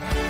Bye.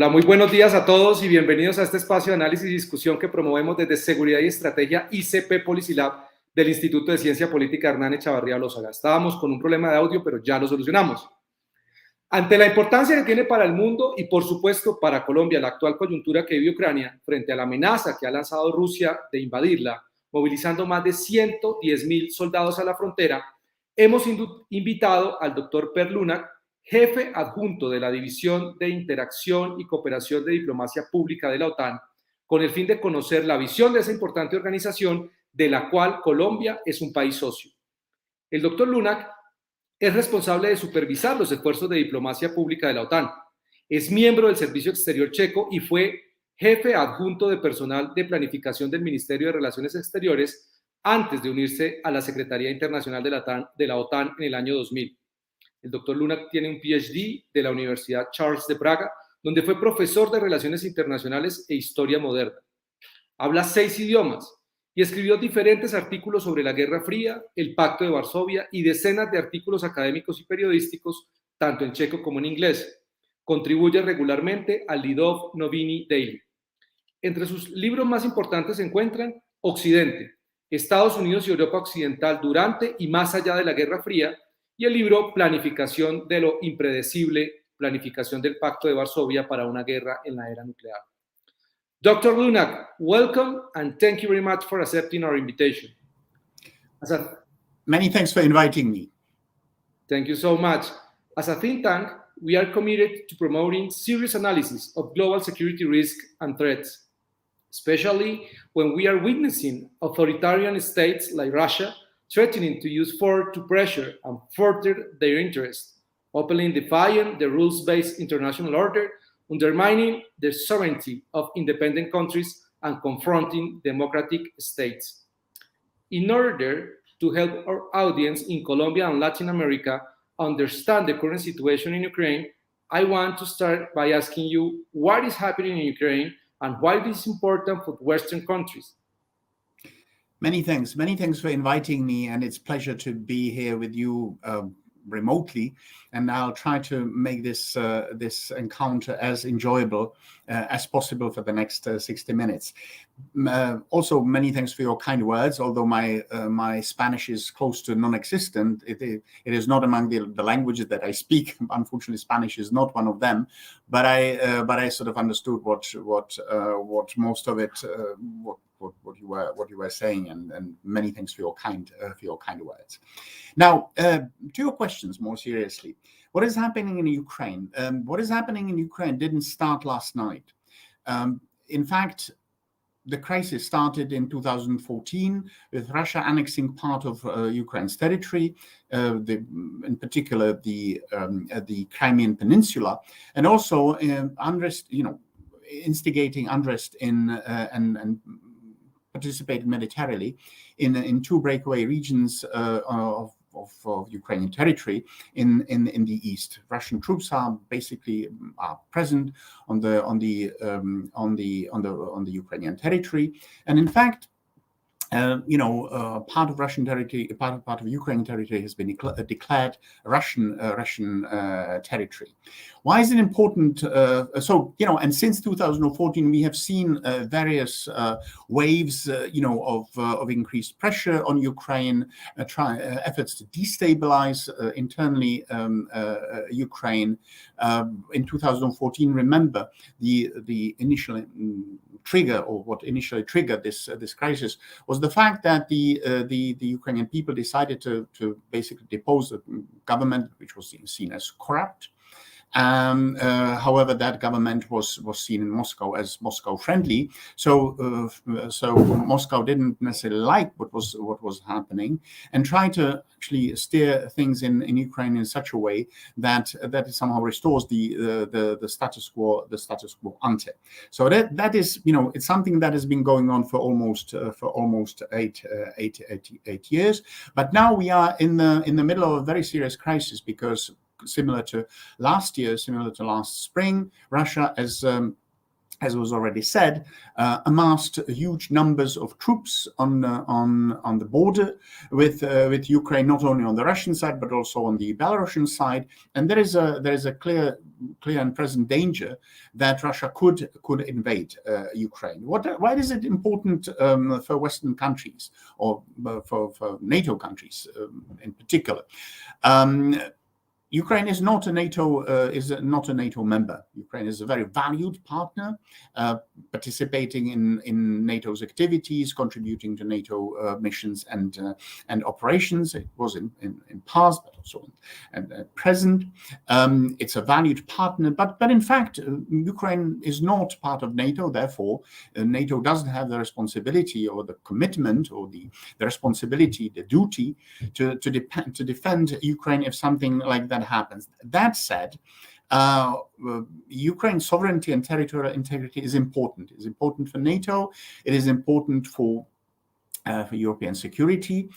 Hola, muy buenos días a todos y bienvenidos a este espacio de análisis y discusión que promovemos desde Seguridad y Estrategia ICP Policilab del Instituto de Ciencia Política Hernán Echavarría Lózaga. Estábamos con un problema de audio, pero ya lo solucionamos. Ante la importancia que tiene para el mundo y por supuesto para Colombia la actual coyuntura que vive Ucrania frente a la amenaza que ha lanzado Rusia de invadirla, movilizando más de 110 mil soldados a la frontera, hemos invitado al doctor Per Lunak, jefe adjunto de la División de Interacción y Cooperación de Diplomacia Pública de la OTAN, con el fin de conocer la visión de esa importante organización de la cual Colombia es un país socio. El doctor Lunak es responsable de supervisar los esfuerzos de diplomacia pública de la OTAN. Es miembro del Servicio Exterior Checo y fue jefe adjunto de personal de planificación del Ministerio de Relaciones Exteriores antes de unirse a la Secretaría Internacional de la OTAN, de la OTAN en el año 2000. El doctor Luna tiene un PhD de la Universidad Charles de Praga, donde fue profesor de Relaciones Internacionales e Historia Moderna. Habla seis idiomas y escribió diferentes artículos sobre la Guerra Fría, el Pacto de Varsovia y decenas de artículos académicos y periodísticos, tanto en checo como en inglés. Contribuye regularmente al Lidov Novini Daily. Entre sus libros más importantes se encuentran Occidente, Estados Unidos y Europa Occidental durante y más allá de la Guerra Fría, y el libro Planificación de lo impredecible, planificación del Pacto de Varsovia para una guerra en la era nuclear. Dr. Lunak, welcome and thank you very much for accepting our invitation. A, Many thanks for inviting me. Thank you so much. As a think tank, we are committed to promoting serious analysis of global security risks and threats, especially when we are witnessing authoritarian states like Russia threatening to use force to pressure and further their interests, openly defying the rules based international order, undermining the sovereignty of independent countries, and confronting democratic states. In order to help our audience in Colombia and Latin America understand the current situation in Ukraine, I want to start by asking you what is happening in Ukraine and why it is important for Western countries. Many thanks. Many thanks for inviting me, and it's pleasure to be here with you uh, remotely. And I'll try to make this uh, this encounter as enjoyable as possible for the next uh, 60 minutes. Uh, also, many thanks for your kind words. Although my uh, my Spanish is close to non-existent, it, it, it is not among the, the languages that I speak. Unfortunately, Spanish is not one of them. But I but I sort of understood what what what most of it what what, what you were what you were saying, and, and many thanks for your kind uh, for your kind words. Now, uh, to your questions more seriously, what is happening in Ukraine? Um, what is happening in Ukraine didn't start last night. Um, in fact, the crisis started in 2014 with Russia annexing part of uh, Ukraine's territory, uh, the, in particular the um, uh, the Crimean Peninsula, and also uh, unrest, you know, instigating unrest in uh, and and participated militarily in, in two breakaway regions of, of, of, Ukrainian territory in, in, in the east. Russian troops are basically are present on the on the um, on the on the on the Ukrainian territory, and in fact, uh, you know, uh, part of Russian territory, part of part of Ukrainian territory has been decla- declared Russian uh, Russian uh, territory. Why is it important? Uh, so, you know, and since 2014, we have seen various waves, you know, of of increased pressure on Ukraine, try, efforts to destabilize internally um, Ukraine. Um, in 2014, remember the the initial um, trigger or what initially triggered this uh, this crisis was the fact that the uh, the the Ukrainian people decided to to basically depose the government, which was seen as corrupt. Um, uh, however, that government was was seen in Moscow as Moscow friendly. So uh, so Moscow didn't necessarily like what was what was happening and tried to actually steer things in, in Ukraine in such a way that that it somehow restores the the the status quo the status quo ante. So that that is you know it's something that has been going on for almost uh, for almost eight, uh, eight, eight, eight years. But now we are in the in the middle of a very serious crisis because similar to last year, similar to last spring, Russia, as um, as was already said, uh, amassed huge numbers of troops on uh, on on the border with uh, with Ukraine, not only on the Russian side but also on the Belarusian side. And there is a there is a clear clear and present danger that Russia could could invade uh, Ukraine. What why is it important um, for Western countries or uh, for, for NATO countries um, in particular? Um, Ukraine is not a NATO uh, is not a NATO member. Ukraine is a very valued partner, uh, participating in, in NATO's activities, contributing to NATO uh, missions and uh, and operations. It was in, in, in past, but also in, in present. Um, it's a valued partner, but but in fact, uh, Ukraine is not part of NATO. Therefore, uh, NATO doesn't have the responsibility or the commitment or the, the responsibility, the duty to to, depend, to defend Ukraine if something like that that happens. That said, uh, uh, Ukraine's sovereignty and territorial integrity is important. It's important for NATO. It is important for uh, for European security.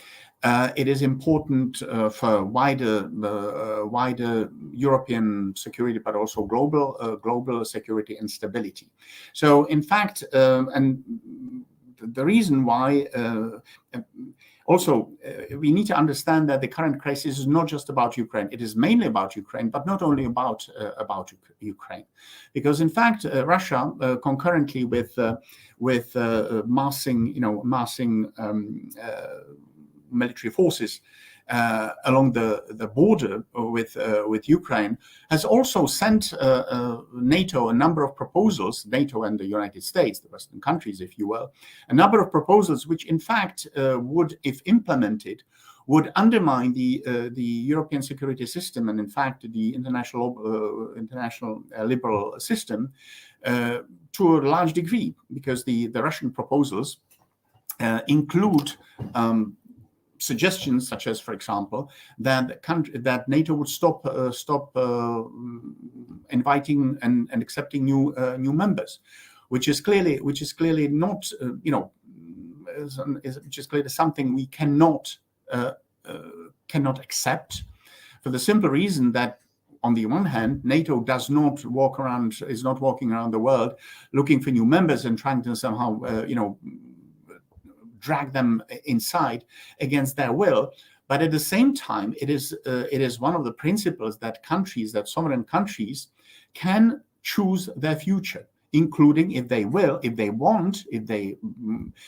Uh, it is important uh, for wider uh, wider European security, but also global global security and stability. So, in fact, and the reason why also, uh, we need to understand that the current crisis is not just about Ukraine. It is mainly about Ukraine, but not only about uh, about Ukraine, because in fact, uh, Russia, uh, concurrently with uh, with uh, massing, you know, massing um, military forces uh, along the, the border with uh, with Ukraine has also sent uh, NATO a number of proposals, NATO and the United States, the Western countries, if you will, a number of proposals which, in fact, would, if implemented, would undermine the uh, the European security system and, in fact, the international uh, international uh, liberal system to a large degree, because the the Russian proposals include um, suggestions, such as, for example, that country, that NATO would stop uh, stop uh, inviting and, and accepting new uh, new members, which is clearly which is clearly not uh, you know is, is, which is clearly something we cannot uh, uh, cannot accept, for the simple reason that on the one hand, NATO does not walk around, is not walking around the world looking for new members and trying to somehow, uh, you know, drag them inside against their will. But at the same time, it is uh, it is one of the principles that countries, that sovereign countries, can choose their future including if they will, if they want, if they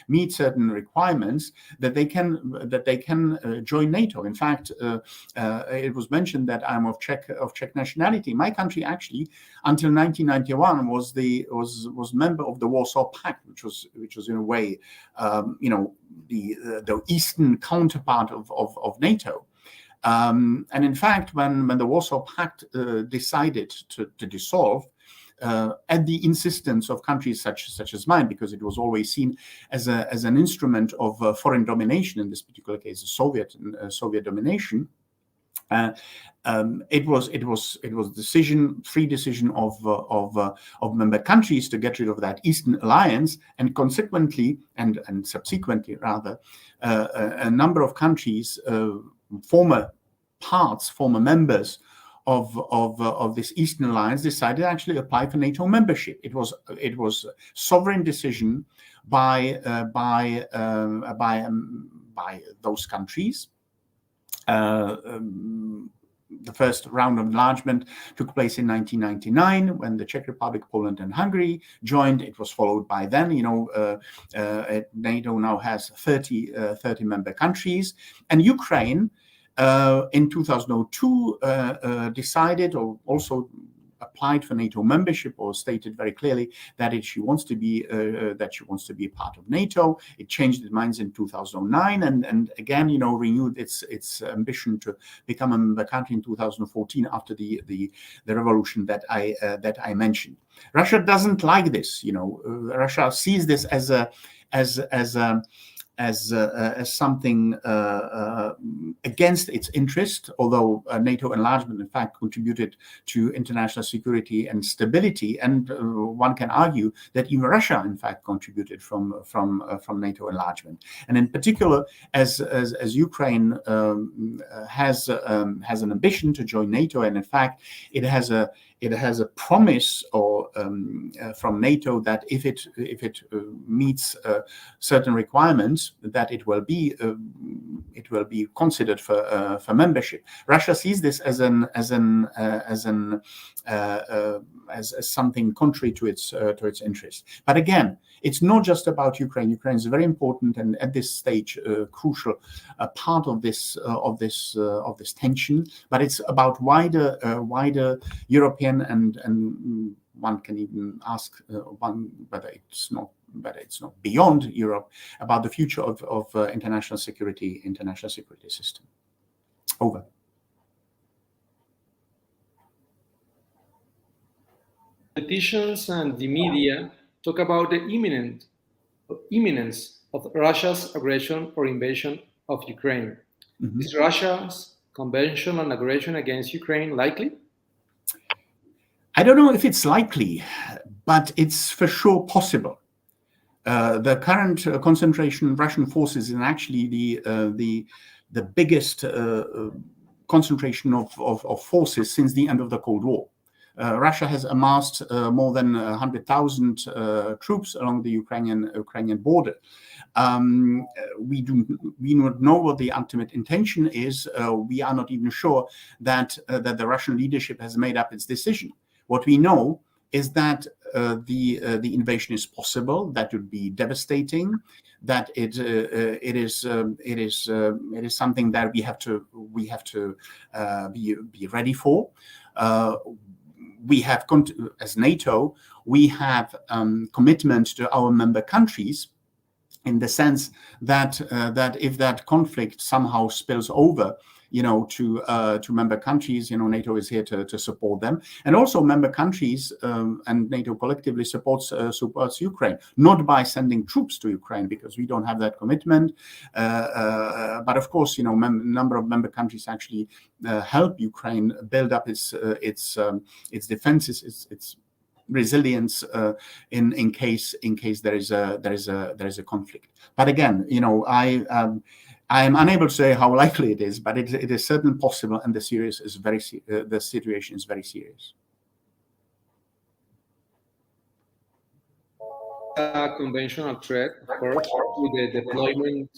meet certain requirements, that they can that they can uh, join NATO. In fact, uh, uh, it was mentioned that I'm of Czech of Czech nationality. My country actually, until 1991, was the was was member of the Warsaw Pact, which was which was in a way, um, you know, the the eastern counterpart of of, of NATO. Um, and in fact, when, when the Warsaw Pact uh, decided to, to dissolve, uh, at the insistence of countries such such as mine, because it was always seen as a as an instrument of uh, foreign domination. In this particular case, Soviet uh, Soviet domination. Uh, um, it was it was it was decision free decision of uh, of uh, of member countries to get rid of that Eastern alliance, and consequently and and subsequently rather, a, a, number of countries, former parts, former members of of uh, of this Eastern Alliance decided to actually apply for NATO membership. It was it was sovereign decision by uh, by um, by um, by those countries. Uh, um, the first round of enlargement took place in 1999 when the Czech Republic, Poland, and Hungary joined. It was followed by then, you know, uh, uh, NATO now has 30, uh, 30 member countries, and Ukraine uh, in 2002 uh, uh, decided, or also applied for NATO membership or stated very clearly that it, she wants to be that she wants to be a part of NATO. It changed its minds in 2009 and and again, you know, renewed its its ambition to become a member country in 2014 after the the, the revolution that I that I mentioned. Russia doesn't like this. You know, Russia sees this as a as as a as, uh, as something uh, uh, against its interest, although NATO enlargement, in fact, contributed to international security and stability. And one can argue that even Russia, in fact, contributed from from from NATO enlargement. And in particular, as as, as Ukraine um, has um, has an ambition to join NATO, and in fact, it has a it has a promise or um, uh, from NATO that if it if it uh, meets uh, certain requirements, that it will be um, it will be considered for uh, for membership. Russia sees this as an as an uh, as an uh, as, as, something contrary to its to its interest. But again, it's not just about Ukraine. Ukraine is very important and at this stage crucial part of this of this of this tension. But it's about wider wider European and and one can even ask uh, one whether it's not whether it's not beyond Europe about the future of of uh, international security international security system. Over. Politicians and the media talk about the imminent imminence of Russia's aggression or invasion of Ukraine. Mm -hmm. Is Russia's conventional aggression against Ukraine likely? I don't know if it's likely, but it's for sure possible. Uh, the current uh, concentration of Russian forces is actually the uh, the the biggest uh, uh, concentration of, of, of, forces since the end of the Cold War. Uh, Russia has amassed more than 100,000 troops along the Ukrainian Ukrainian border. Um, we do we don't know what the ultimate intention is. we are not even sure that that the Russian leadership has made up its decision. What we know is that uh, the uh, the invasion is possible. That would be devastating. That it uh, uh it is um, it is uh, it is something that we have to we have to uh, be be ready for. we have as NATO we have um, commitment to our member countries in the sense that that if that conflict somehow spills over you know, to uh, to member countries. You know, NATO is here to, to support them, and also member countries um, and NATO collectively supports uh, supports Ukraine, not by sending troops to Ukraine because we don't have that commitment, uh, uh but of course, you know, a number of member countries actually uh, help Ukraine build up its uh, its um, its defenses, its its resilience uh, in in case in case there is a there is a there is a conflict. But again, you know, I um, I am unable to say how likely it is, but it, it is certainly possible, and the serious is very uh, the situation is very serious. A conventional threat, of course, with the deployment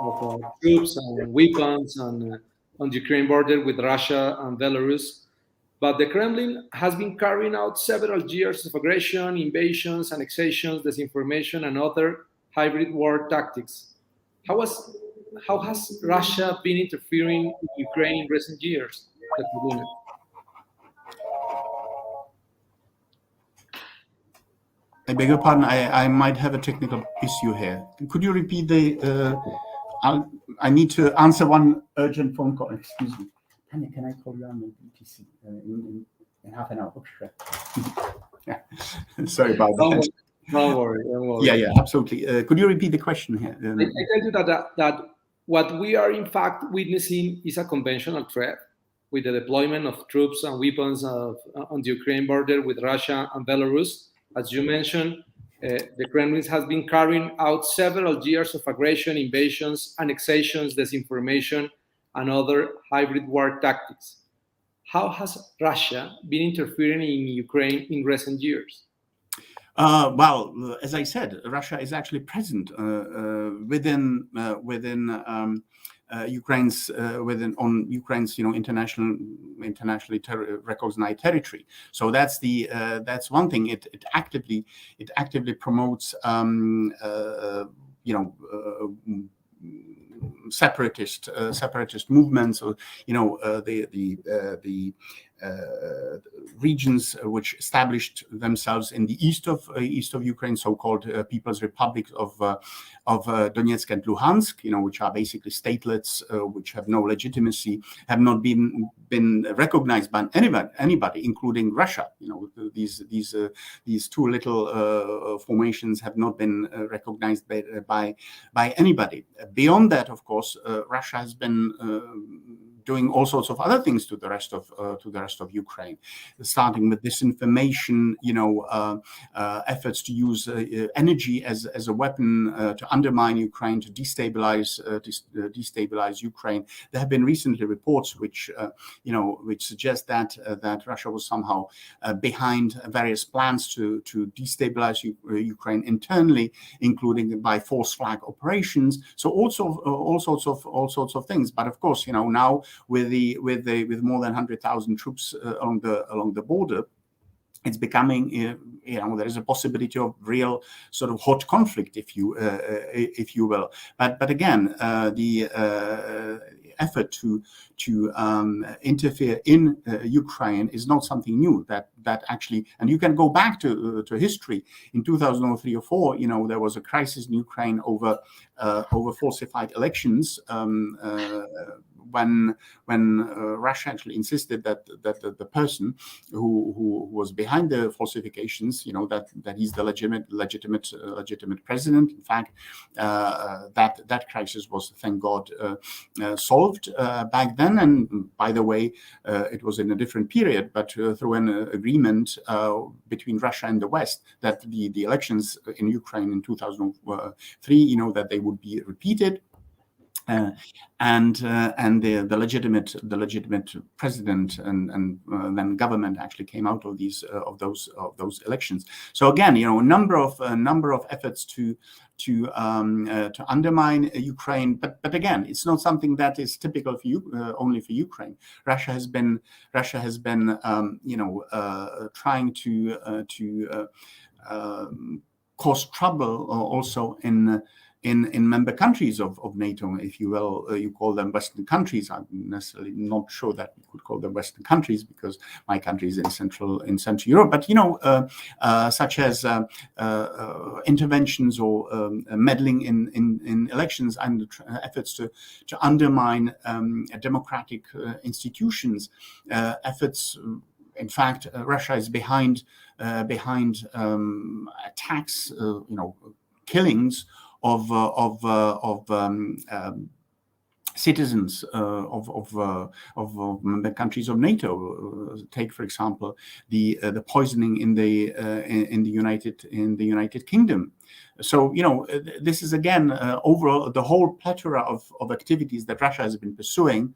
of uh, troops and weapons on, uh, on the Ukraine border with Russia and Belarus. But the Kremlin has been carrying out several years of aggression, invasions, annexations, disinformation, and other hybrid war tactics. How was how has Russia been interfering in Ukraine in recent years? I beg your pardon. I, I might have a technical issue here. Could you repeat the? Uh, i need to answer one urgent phone call. Excuse me. Tanya, can I call you on the BTC uh, in, in, in, half an hour? Oh, sure. yeah. Sorry about that. Don't worry, don't worry. Yeah, yeah, absolutely. Uh, could you repeat the question here? Um, I, I tell you that, that, that what we are in fact witnessing is a conventional threat with the deployment of troops and weapons of, on the Ukraine border with Russia and Belarus. As you mentioned, uh, the Kremlin has been carrying out several years of aggression, invasions, annexations, disinformation, and other hybrid war tactics. How has Russia been interfering in Ukraine in recent years? Uh, well, as I said, Russia is actually present uh, uh, within uh, within um, uh, Ukraine's uh, within on Ukraine's you know international internationally ter- recognized territory. So that's the that's one thing. It, it actively it actively promotes um, you know separatist separatist movements or you know the the the Uh, regions which established themselves in the east of uh, east of Ukraine, so-called uh, People's Republic of of Donetsk and Luhansk, you know, which are basically statelets which have no legitimacy, have not been been recognized by anybody, anybody, including Russia. You know, these these these two little formations have not been recognized by, by by anybody. Beyond that, of course, Russia has been um, doing all sorts of other things to the rest of uh, to the rest of Ukraine, starting with disinformation, you know, uh, uh, efforts to use uh, uh, energy as, as a weapon uh, to undermine Ukraine, to destabilize destabilize Ukraine. There have been recently reports which you know which suggest that that Russia was somehow behind various plans to to destabilize U- Ukraine internally, including by false flag operations. So also all sorts of all sorts of things. But of course, you know now with the with the with more than 100,000 troops uh, along the along the border it's becoming uh, you know there is a possibility of real sort of hot conflict if you uh, if you will but but again uh, the uh, effort to to um, interfere in uh, Ukraine is not something new. That that actually, and you can go back to uh, to history. In 2003 or four, you know, there was a crisis in Ukraine over over falsified elections. Um, when when uh, Russia actually insisted that that the, the person who, who was behind the falsifications, you know, that that he's the legitimate legitimate uh, legitimate president. In fact, uh, uh that that crisis was, thank God, uh, uh, solved back then. And by the way, it was in a different period, but through an agreement between Russia and the West that the the elections in Ukraine in 2003, you know, that they would be repeated uh, and uh, and the, the legitimate the legitimate president and and uh, then government actually came out of these uh, of those of those elections. So again, you know, a number of a number of efforts to to um, uh, to undermine Ukraine, but but again, it's not something that is typical for you only for Ukraine. Russia has been Russia has been um, you know trying to to um, cause trouble also in in, in member countries of, of NATO, if you will, uh, you call them Western countries. I'm necessarily not sure that we could call them Western countries because my country is in Central in Central Europe. But you know, uh, uh, such as uh, uh, uh, interventions or um, meddling in, in, in elections and efforts to to undermine um, democratic institutions, efforts. In fact, Russia is behind behind um, attacks, you know, killings of uh, of uh, of um, um, citizens uh, of of, uh, of, member countries of NATO. Uh, take, for example, the uh, the poisoning in the in, in, the United in the United Kingdom. So you know this is again overall the whole plethora of, of activities that Russia has been pursuing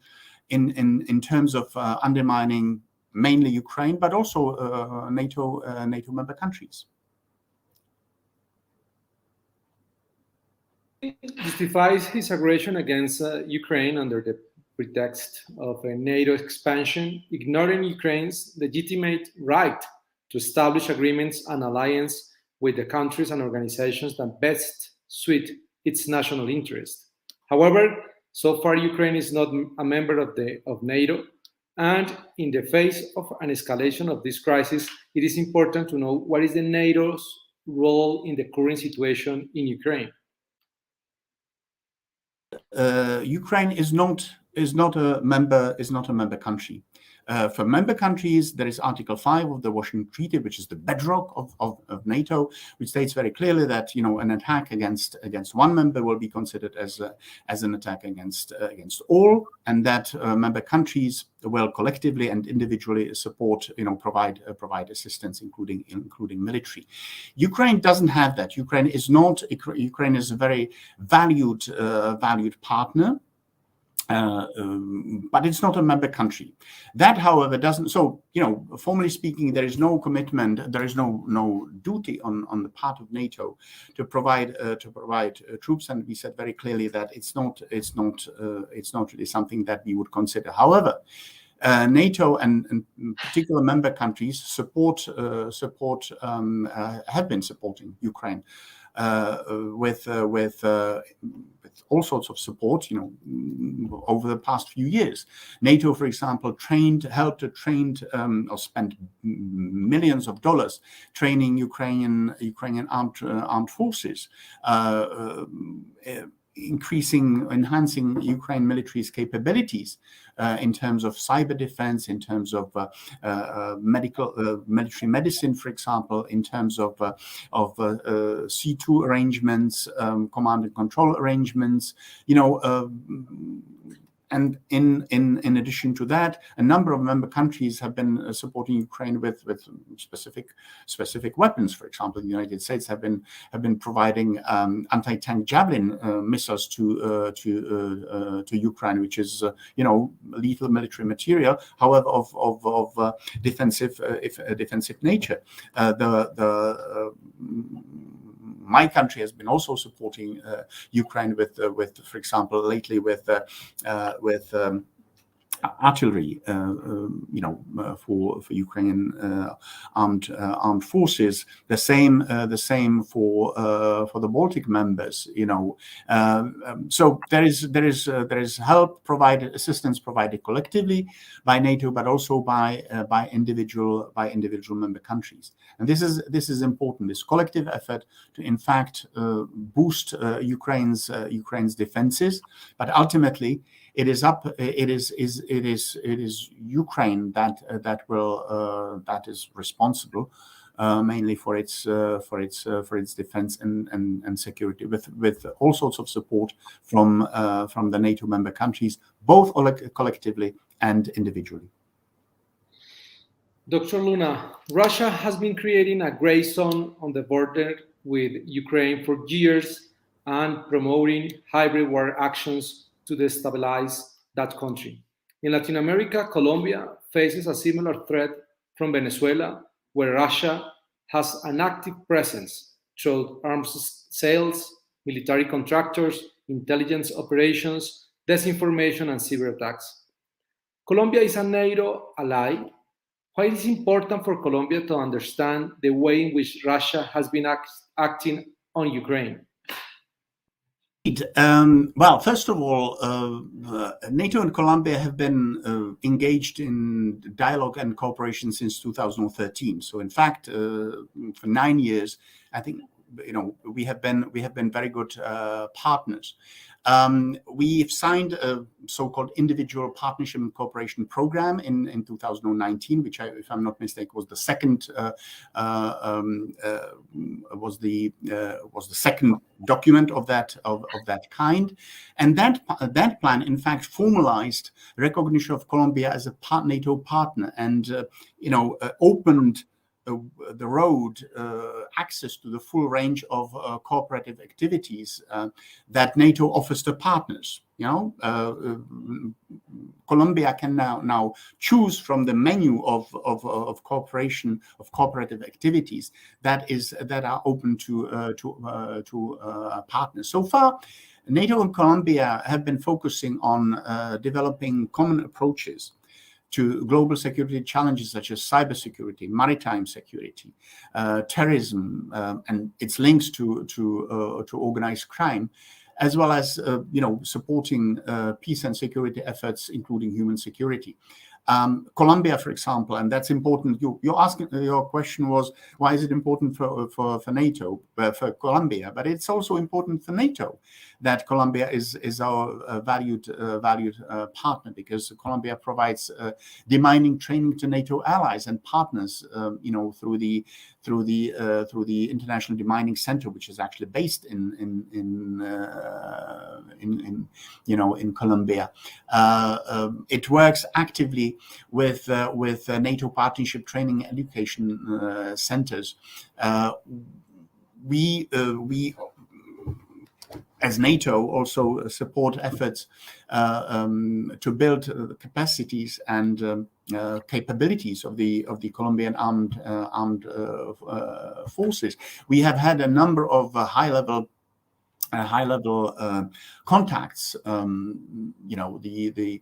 in in, in terms of undermining mainly Ukraine, but also NATO NATO member countries. Justifies his aggression against uh, Ukraine under the pretext of a NATO expansion, ignoring Ukraine's legitimate right to establish agreements and alliance with the countries and organizations that best suit its national interest. However, so far Ukraine is not a member of the of NATO, and in the face of an escalation of this crisis, it is important to know what is the NATO's role in the current situation in Ukraine Uh, Ukraine is not is not a member is not a member country. Uh, for member countries, there is Article 5 of the Washington Treaty, which is the bedrock of, of, of, NATO, which states very clearly that you know an attack against against one member will be considered as a, as an attack against uh, against all, and that uh, member countries will collectively and individually support you know provide uh, provide assistance, including including military. Ukraine doesn't have that. Ukraine is not. Ukraine is a very valued uh, valued partner uh, um, but it's not a member country. That, however, doesn't. So, you know, formally speaking, there is no commitment, there is no no duty on on the part of NATO to provide uh, to provide uh, troops, and we said very clearly that it's not it's not uh, it's not really something that we would consider. However. Uh, NATO and, and, particular member countries support support um, have been supporting Ukraine with with with all sorts of support, you know, over the past few years. NATO, for example, trained, helped, trained, um, or spent millions of dollars training Ukrainian Ukrainian armed uh, armed forces. Uh, uh, increasing, enhancing Ukraine military's capabilities uh, in terms of cyber defense, in terms of uh, uh, medical, uh, military medicine, for example, in terms of uh, of uh, C2 arrangements, um, command and control arrangements. You know and in, in, in addition to that, a number of member countries have been uh, supporting Ukraine with, with specific specific weapons. For example, the United States have been have been providing um, anti-tank Javelin uh, missiles to uh, to uh, uh, to Ukraine, which is uh, you know lethal military material, however of of, of defensive if defensive nature. the the my country has been also supporting uh, Ukraine with, uh, with, for example, lately with uh, with um, artillery, uh, um, you know, uh, for for Ukrainian uh, armed armed forces. The same the same for for the Baltic members. You know, um, um, so there is there is there is help provided, assistance provided collectively by NATO, but also by by individual by individual member countries. And this is this is important. This collective effort to in fact boost Ukraine's Ukraine's defenses, but ultimately it is up it is is it is it is ukraine that uh, that will uh, that is responsible uh, mainly for its uh, for its uh, for its defense and, and, and security with with all sorts of support from uh, from the NATO member countries both collectively and individually Dr. Luna, Russia has been creating a gray zone on the border with Ukraine for years and promoting hybrid war actions to destabilize that country. In Latin America, Colombia faces a similar threat from Venezuela, where Russia has an active presence through arms sales, military contractors, intelligence operations, disinformation, and cyber attacks. Colombia is a NATO ally. Why is it important for Colombia to understand the way in which Russia has been act acting on Ukraine? Um, well, first of all, uh, NATO and Colombia have been uh, engaged in dialogue and cooperation since 2013. So, in fact, uh, for nine years, I think you know we have been we have been very good uh, partners. Um, we've signed a so-called individual partnership and cooperation program in, in 2019, which, I, if I'm not mistaken, was the second uh, uh, um, uh, was the uh, was the second document of that of, of that kind, and that that plan, in fact, formalized recognition of Colombia as a part NATO partner, and uh, you know opened the road uh, access to the full range of uh, cooperative activities uh, that NATO offers to partners. You know, uh, Colombia can now now choose from the menu of, of, of cooperation of cooperative activities that is that are open to uh, to uh, to partners. So far, NATO and Colombia have been focusing on developing common approaches to global security challenges such as cybersecurity, maritime security, uh, terrorism, uh, and its links to to uh, to organized crime, as well as uh, you know supporting uh, peace and security efforts, including human security. Um, Colombia, for example, and that's important. You, you're asking your question was why is it important for for, for NATO for Colombia, but it's also important for NATO that Colombia is is our uh, valued uh, valued uh, partner because Colombia provides uh, demining training to NATO allies and partners, um, you know, through the through the uh, through the International Demining Center, which is actually based in in in, in, in, you know in Colombia. Um, it works actively with with NATO partnership training education centers. we we as NATO also support efforts uh, um, to build uh, capacities and um, uh, capabilities of the of the Colombian armed uh, armed uh, uh, forces. We have had a number of high level. high level contacts. Um, you know, the the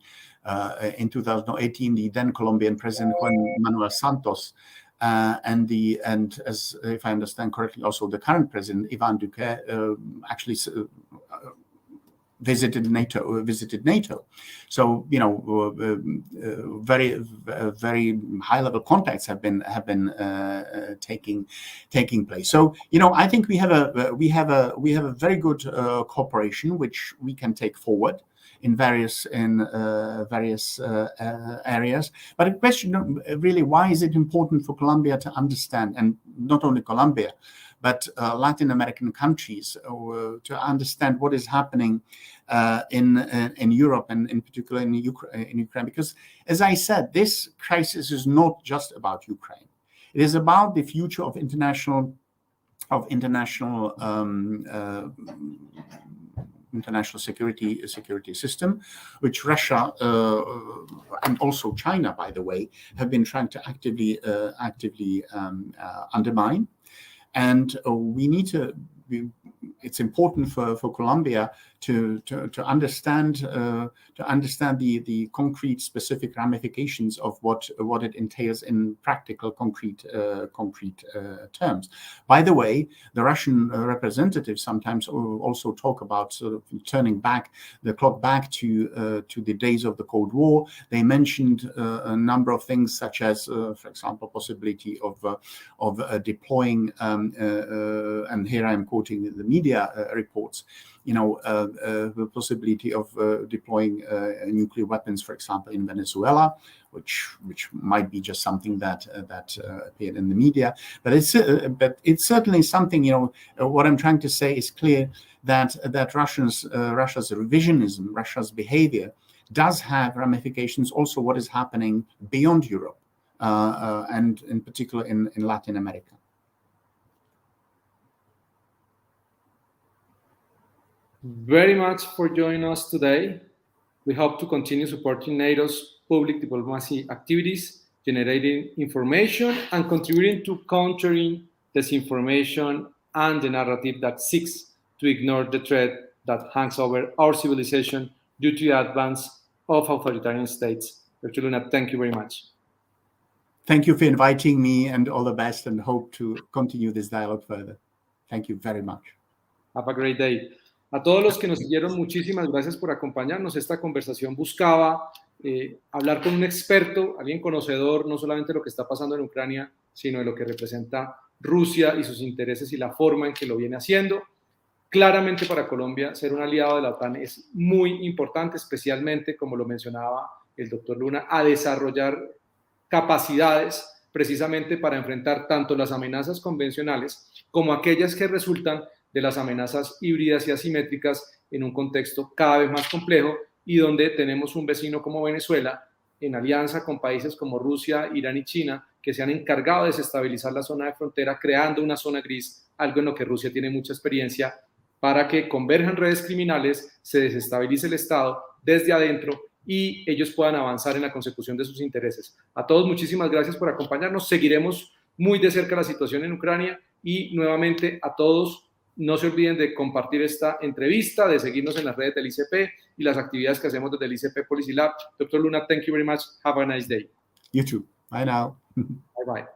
in 2018, the then Colombian President Juan Manuel Santos and the and as if I understand correctly, also the current president Ivan Duque uh, actually uh, visited NATO. Visited NATO, so you know, uh, uh, very very high level contacts have been have been taking taking place. So you know, I think we have a we have a we have a very good cooperation which we can take forward in various in uh, various uh, uh, areas. But a question really, why is it important for Colombia to understand, and not only Colombia, but uh, Latin American countries uh, to understand what is happening uh, in in Europe and in particular in, Ukra- in Ukraine. Because, as I said, this crisis is not just about Ukraine. It is about the future of international of international um, international security security system, which Russia uh, and also China, by the way, have been trying to actively uh, actively um, uh, undermine. And we need to. Be, it's important for, for Colombia to to, to understand uh, to understand the the concrete specific ramifications of what what it entails in practical concrete uh, concrete uh, terms. By the way, the Russian uh, representatives sometimes also talk about sort of turning back the clock back to uh, to the days of the Cold War. They mentioned uh, a number of things such as, for example, possibility of of deploying um, and here I am quoting the media reports you know, uh, uh, the possibility of uh, deploying nuclear weapons, for example, in Venezuela, which which might be just something that that appeared in the media. But it's but it's certainly something. You know, what I'm trying to say is clear that that Russians Russia's revisionism, Russia's behavior does have ramifications also what is happening beyond Europe uh, uh, and in particular in, in Latin America. Very much for joining us today. We hope to continue supporting NATO's public diplomacy activities, generating information and contributing to countering disinformation and the narrative that seeks to ignore the threat that hangs over our civilization due to the advance of authoritarian states. Dr. Luna, thank you very much. Thank you for inviting me and all the best and hope to continue this dialogue further. Thank you very much. Have a great day. A todos los que nos siguieron, muchísimas gracias por acompañarnos. Esta conversación buscaba eh, hablar con un experto, alguien conocedor, no solamente de lo que está pasando en Ucrania, sino de lo que representa Rusia y sus intereses y la forma en que lo viene haciendo. Claramente para Colombia ser un aliado de la OTAN es muy importante, especialmente, como lo mencionaba el doctor Luna, a desarrollar capacidades precisamente para enfrentar tanto las amenazas convencionales como aquellas que resultan de las amenazas híbridas y asimétricas en un contexto cada vez más complejo y donde tenemos un vecino como Venezuela en alianza con países como Rusia, Irán y China que se han encargado de desestabilizar la zona de frontera creando una zona gris, algo en lo que Rusia tiene mucha experiencia para que converjan redes criminales, se desestabilice el Estado desde adentro y ellos puedan avanzar en la consecución de sus intereses. A todos muchísimas gracias por acompañarnos. Seguiremos muy de cerca la situación en Ucrania y nuevamente a todos no se olviden de compartir esta entrevista, de seguirnos en las redes del ICP y las actividades que hacemos desde el ICP Policy Lab. Doctor Luna, thank you very much. Have a nice day. You too. Bye now. bye bye.